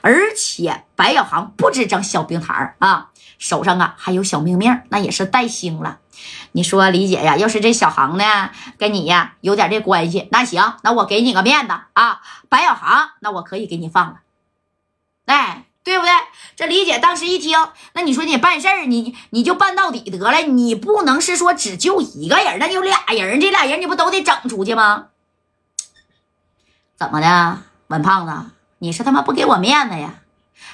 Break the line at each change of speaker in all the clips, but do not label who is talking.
而且白小航不止整小冰糖啊，手上啊还有小命命，那也是带星了。你说李姐呀，要是这小航呢跟你呀有点这关系，那行，那我给你个面子啊，白小航，那我可以给你放了，哎，对不对？这李姐当时一听，那你说你办事儿，你你就办到底得了，你不能是说只救一个人，那有俩人，这俩人你不都得整出去吗？怎么的，文胖子，你是他妈不给我面子呀？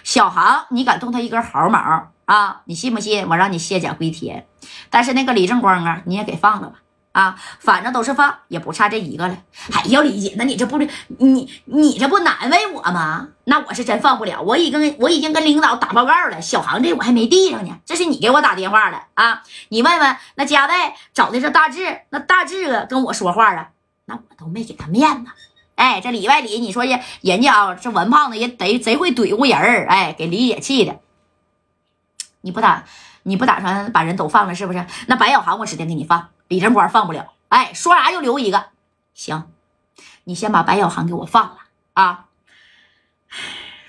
小航，你敢动他一根毫毛啊？你信不信我让你卸甲归田？但是那个李正光啊，你也给放了吧？啊，反正都是放，也不差这一个了。哎呦，李姐，那你这不是你你这不难为我吗？那我是真放不了，我已经我已经跟领导打报告了。小航这我还没递上呢，这是你给我打电话的啊？你问问那佳代找的是大志，那大志跟我说话了，那我都没给他面子。哎，这里外里你说人人家啊，这文胖子也得贼会怼乎人儿，哎，给李姐气的。你不打你不打算把人都放了是不是？那白小航我指定给你放，李正光放不了。哎，说啥就留一个，行，你先把白小航给我放了啊。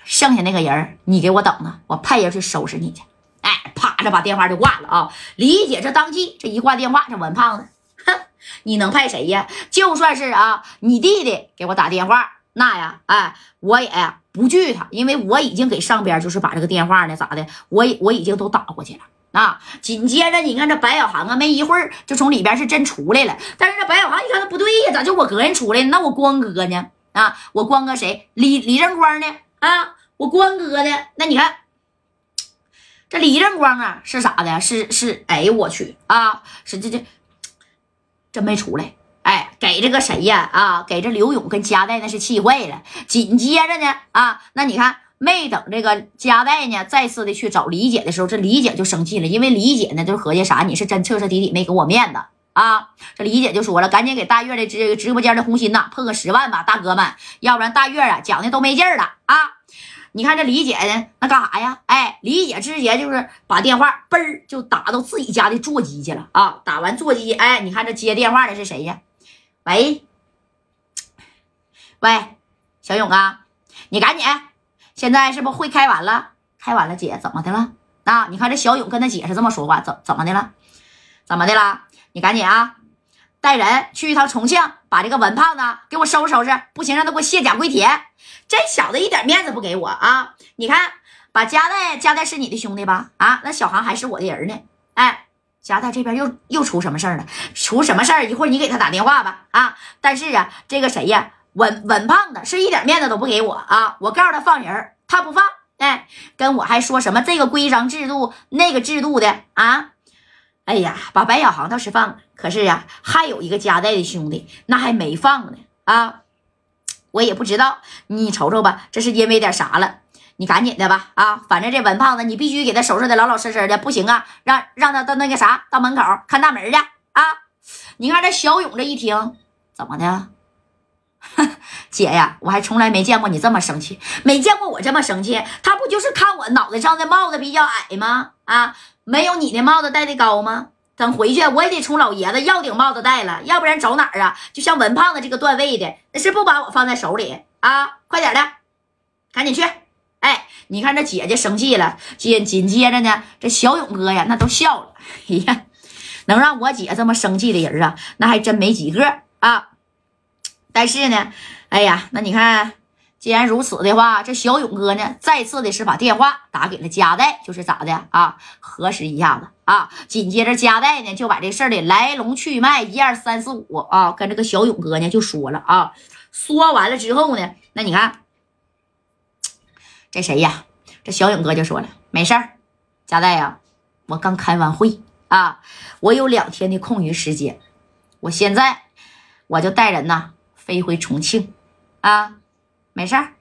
剩下那个人你给我等着，我派人去收拾你去。哎，啪着把电话就挂了啊。李姐这当即这一挂电话，这文胖子。你能派谁呀？就算是啊，你弟弟给我打电话，那呀，哎，我也不惧他，因为我已经给上边就是把这个电话呢，咋的，我我已经都打过去了啊。紧接着，你看这白小航啊，没一会儿就从里边是真出来了。但是这白小航一看，他不对呀，咋就我哥人出来？那我光哥呢？啊，我光哥谁？李李正光呢？啊，我光哥呢？那你看，这李正光啊，是啥的？是是，哎呦我去啊，是这这。真没出来，哎，给这个谁呀？啊，给这刘勇跟佳代那是气坏了。紧接着呢，啊，那你看，没等这个佳代呢再次的去找李姐的时候，这李姐就生气了，因为李姐呢就合计啥？你是真彻彻底底没给我面子啊！这李姐就说了，赶紧给大月的直直播间的红心呐破个十万吧，大哥们，要不然大月啊讲的都没劲了啊！你看这李姐呢，那干啥呀？哎，李姐直接就是把电话嘣儿就打到自己家的座机去了啊！打完座机，哎，你看这接电话的是谁呀？喂，喂，小勇啊，你赶紧，现在是不会开完了？开完了，姐怎么的了？啊，你看这小勇跟他姐是这么说话，怎怎么的了？怎么的了？你赶紧啊，带人去一趟重庆，把这个文胖子给我收拾收拾，不行让他给我卸甲归田。这小子一点面子不给我啊！你看，把加代，加代是你的兄弟吧？啊，那小航还是我的人呢。哎，加代这边又又出什么事儿了？出什么事儿？一会儿你给他打电话吧。啊，但是啊，这个谁呀？稳稳胖子是一点面子都不给我啊！我告诉他放人，他不放。哎，跟我还说什么这个规章制度，那个制度的啊？哎呀，把白小航倒是放了，可是呀，还有一个加代的兄弟，那还没放呢啊！我也不知道，你瞅瞅吧，这是因为点啥了？你赶紧的吧，啊，反正这文胖子你必须给他收拾的老老实实的，不行啊，让让他到那个啥，到门口看大门去啊！你看这小勇这一听，怎么的？姐呀，我还从来没见过你这么生气，没见过我这么生气。他不就是看我脑袋上的帽子比较矮吗？啊，没有你的帽子戴的高吗？等回去，我也得冲老爷子要顶帽子戴了，要不然走哪儿啊？就像文胖子这个段位的，那是不把我放在手里啊！快点的，赶紧去！哎，你看这姐姐生气了，紧紧接着呢，这小勇哥呀，那都笑了。哎呀，能让我姐这么生气的人啊，那还真没几个啊！但是呢，哎呀，那你看。既然如此的话，这小勇哥呢，再次的是把电话打给了佳代，就是咋的啊？核实一下子啊。紧接着佳代呢，就把这事儿的来龙去脉一二三四五啊，跟这个小勇哥呢就说了啊。说完了之后呢，那你看这谁呀？这小勇哥就说了，没事儿，佳代呀，我刚开完会啊，我有两天的空余时间，我现在我就带人呐飞回重庆啊。没事儿，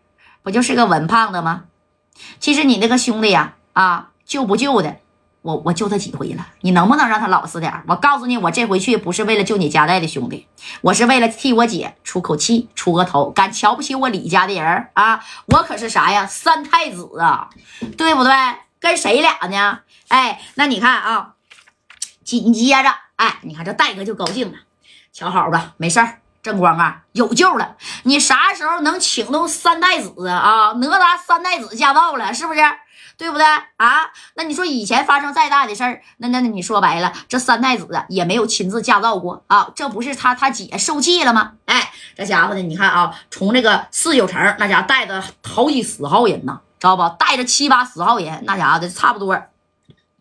不就是个文胖子吗？其实你那个兄弟呀，啊，救不救的，我我救他几回了，你能不能让他老实点？我告诉你，我这回去不是为了救你家带的兄弟，我是为了替我姐出口气、出个头。敢瞧不起我李家的人啊？我可是啥呀？三太子啊，对不对？跟谁俩呢？哎，那你看啊，紧接着，哎，你看这戴哥就高兴了，瞧好吧，没事儿。正光啊，有救了！你啥时候能请动三太子啊？哪吒三太子驾到了，是不是？对不对啊？那你说以前发生再大的事儿，那那那你说白了，这三太子也没有亲自驾到过啊？这不是他他姐受气了吗？哎，这家伙呢，你看啊，从这个四九城那家带着好几十号人呢，知道不？带着七八十号人，那家伙的差不多，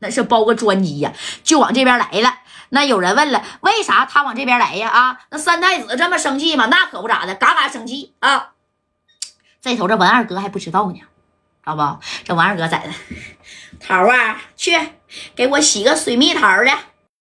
那是包个专机呀，就往这边来了。那有人问了，为啥他往这边来呀？啊，那三太子这么生气吗？那可不咋的，嘎嘎生气啊！这头这文二哥还不知道呢。知道不？这文二哥在呢，桃啊，去给我洗个水蜜桃的。